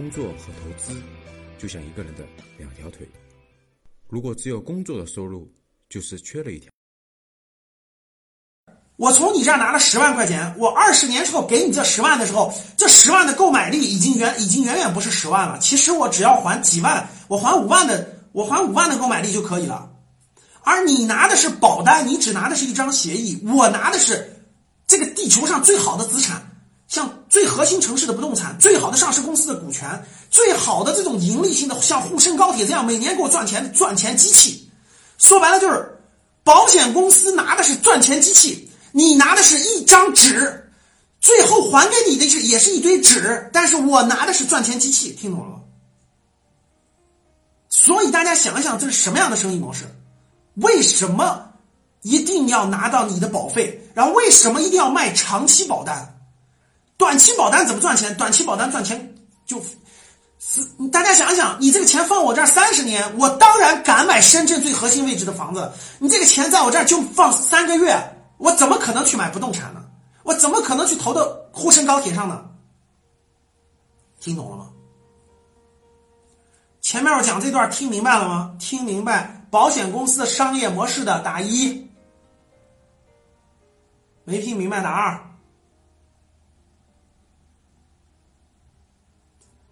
工作和投资就像一个人的两条腿，如果只有工作的收入，就是缺了一条。我从你这儿拿了十万块钱，我二十年之后给你这十万的时候，这十万的购买力已经远已经远远不是十万了。其实我只要还几万，我还五万的，我还五万的购买力就可以了。而你拿的是保单，你只拿的是一张协议，我拿的是这个地球上最好的资产，像最核心城市的不动产，最好的上市公司的股权，最好的这种盈利性的，像沪深高铁这样每年给我赚钱的赚钱机器。说白了就是保险公司拿的是赚钱机器，你拿的是一张纸，最后还给你的是也是一堆纸，但是我拿的是赚钱机器，听懂了吗？所以大家想一想，这是什么样的生意模式？为什么一定要拿到你的保费？然后为什么一定要卖长期保单？短期保单怎么赚钱？短期保单赚钱就，大家想想，你这个钱放我这儿三十年，我当然敢买深圳最核心位置的房子。你这个钱在我这儿就放三个月，我怎么可能去买不动产呢？我怎么可能去投到沪深高铁上呢？听懂了吗？前面我讲这段听明白了吗？听明白。保险公司商业模式的打一，没听明白打二，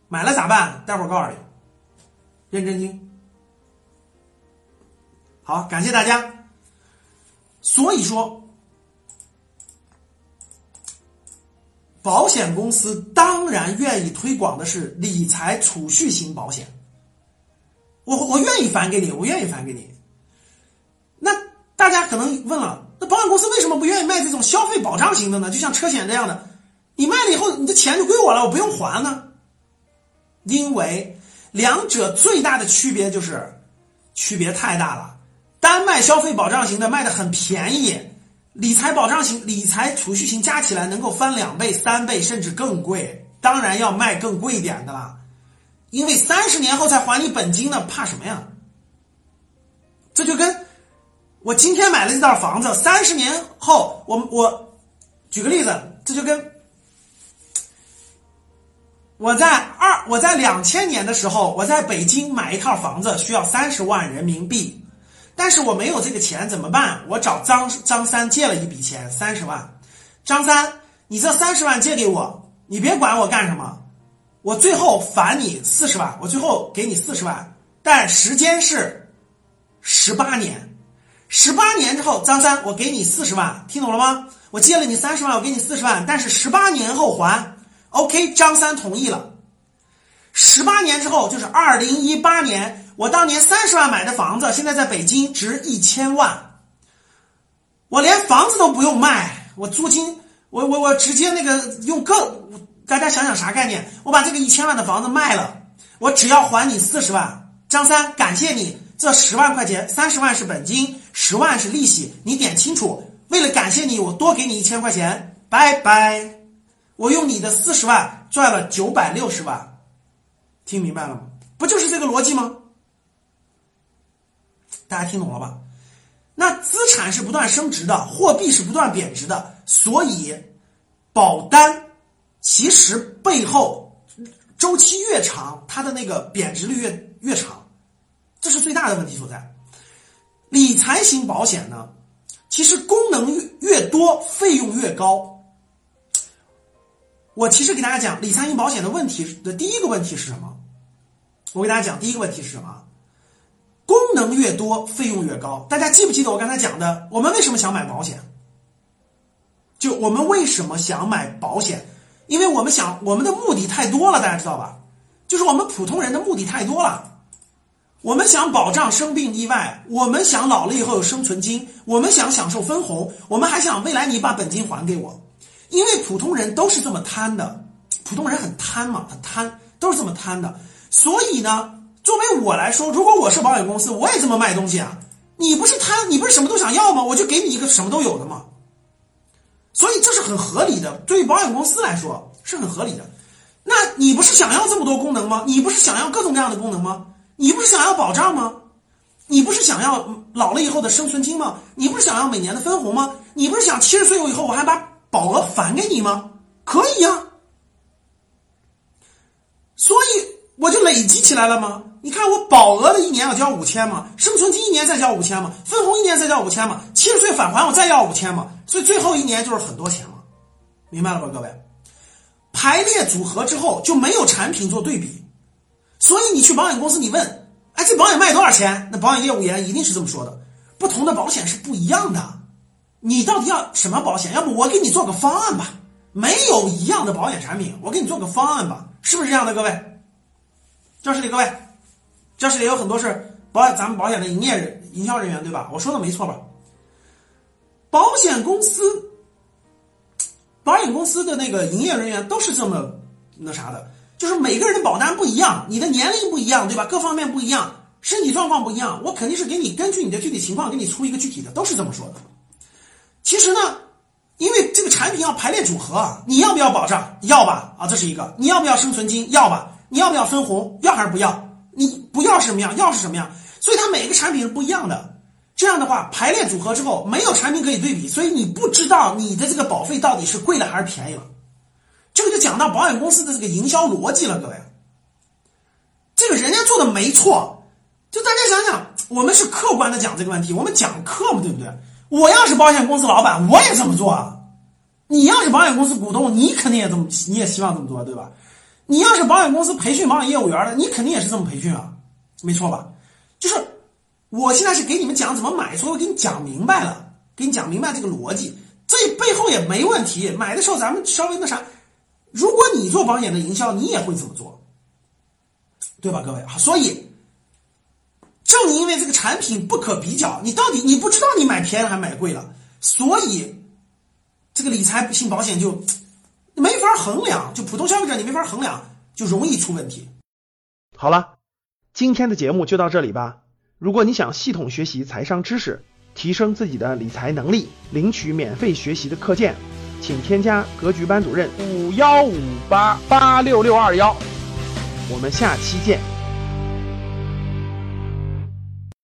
买了咋办？待会儿告诉你，认真听。好，感谢大家。所以说，保险公司当然愿意推广的是理财储蓄型保险。我我愿意返给你，我愿意返给你。那大家可能问了，那保险公司为什么不愿意卖这种消费保障型的呢？就像车险这样的，你卖了以后，你的钱就归我了，我不用还呢？因为两者最大的区别就是区别太大了。单卖消费保障型的卖的很便宜，理财保障型、理财储蓄型加起来能够翻两倍、三倍，甚至更贵。当然要卖更贵一点的了。因为三十年后才还你本金呢，怕什么呀？这就跟我今天买了这套房子，三十年后我我举个例子，这就跟我在我在两千年的时候，我在北京买一套房子需要三十万人民币，但是我没有这个钱怎么办？我找张张三借了一笔钱三十万，张三，你这三十万借给我，你别管我干什么。我最后返你四十万，我最后给你四十万，但时间是十八年，十八年之后，张三，我给你四十万，听懂了吗？我借了你三十万，我给你四十万，但是十八年后还，OK，张三同意了。十八年之后就是二零一八年，我当年三十万买的房子，现在在北京值一千万，我连房子都不用卖，我租金，我我我直接那个用个。大家想想啥概念？我把这个一千万的房子卖了，我只要还你四十万。张三，感谢你这十万块钱，三十万是本金，十万是利息，你点清楚。为了感谢你，我多给你一千块钱，拜拜。我用你的四十万赚了九百六十万，听明白了吗？不就是这个逻辑吗？大家听懂了吧？那资产是不断升值的，货币是不断贬值的，所以保单。其实背后周期越长，它的那个贬值率越越长，这是最大的问题所在。理财型保险呢，其实功能越越多，费用越高。我其实给大家讲理财型保险的问题的第一个问题是什么？我给大家讲第一个问题是什么？功能越多，费用越高。大家记不记得我刚才讲的？我们为什么想买保险？就我们为什么想买保险？因为我们想，我们的目的太多了，大家知道吧？就是我们普通人的目的太多了。我们想保障生病意外，我们想老了以后有生存金，我们想享受分红，我们还想未来你把本金还给我。因为普通人都是这么贪的，普通人很贪嘛，很贪，都是这么贪的。所以呢，作为我来说，如果我是保险公司，我也这么卖东西啊。你不是贪，你不是什么都想要吗？我就给你一个什么都有的嘛。所以这是很合理的，对于保险公司来说是很合理的。那你不是想要这么多功能吗？你不是想要各种各样的功能吗？你不是想要保障吗？你不是想要老了以后的生存金吗？你不是想要每年的分红吗？你不是想七十岁以后我还把保额返给你吗？可以呀。所以累积起来了吗？你看我保额的一年要交五千嘛，生存金一年再交五千嘛，分红一年再交五千嘛，七十岁返还我再要五千嘛，所以最后一年就是很多钱了，明白了吧，各位？排列组合之后就没有产品做对比，所以你去保险公司，你问，哎，这保险卖多少钱？那保险业务员一定是这么说的。不同的保险是不一样的，你到底要什么保险？要不我给你做个方案吧。没有一样的保险产品，我给你做个方案吧，是不是这样的，各位？教室里各位，教室里有很多是保，咱们保险的营业人、营销人员，对吧？我说的没错吧？保险公司，保险公司的那个营业人员都是这么那啥的，就是每个人的保单不一样，你的年龄不一样，对吧？各方面不一样，身体状况不一样，我肯定是给你根据你的具体情况给你出一个具体的，都是这么说的。其实呢。因为这个产品要排列组合，你要不要保障？要吧，啊，这是一个。你要不要生存金？要吧。你要不要分红？要还是不要？你不要是什么样？要是什么样？所以它每个产品是不一样的。这样的话，排列组合之后，没有产品可以对比，所以你不知道你的这个保费到底是贵了还是便宜了。这个就讲到保险公司的这个营销逻辑了，各位。这个人家做的没错，就大家想想，我们是客观的讲这个问题，我们讲客嘛，对不对？我要是保险公司老板，我也这么做啊。你要是保险公司股东，你肯定也这么，你也希望这么做，对吧？你要是保险公司培训保险业务员的，你肯定也是这么培训啊，没错吧？就是我现在是给你们讲怎么买，所以我给你讲明白了，给你讲明白这个逻辑，这背后也没问题。买的时候咱们稍微那啥，如果你做保险的营销，你也会这么做，对吧，各位？所以。正因为这个产品不可比较，你到底你不知道你买便宜了还买贵了，所以这个理财性保险就没法衡量，就普通消费者你没法衡量，就容易出问题。好了，今天的节目就到这里吧。如果你想系统学习财商知识，提升自己的理财能力，领取免费学习的课件，请添加格局班主任五幺五八八六六二幺，我们下期见。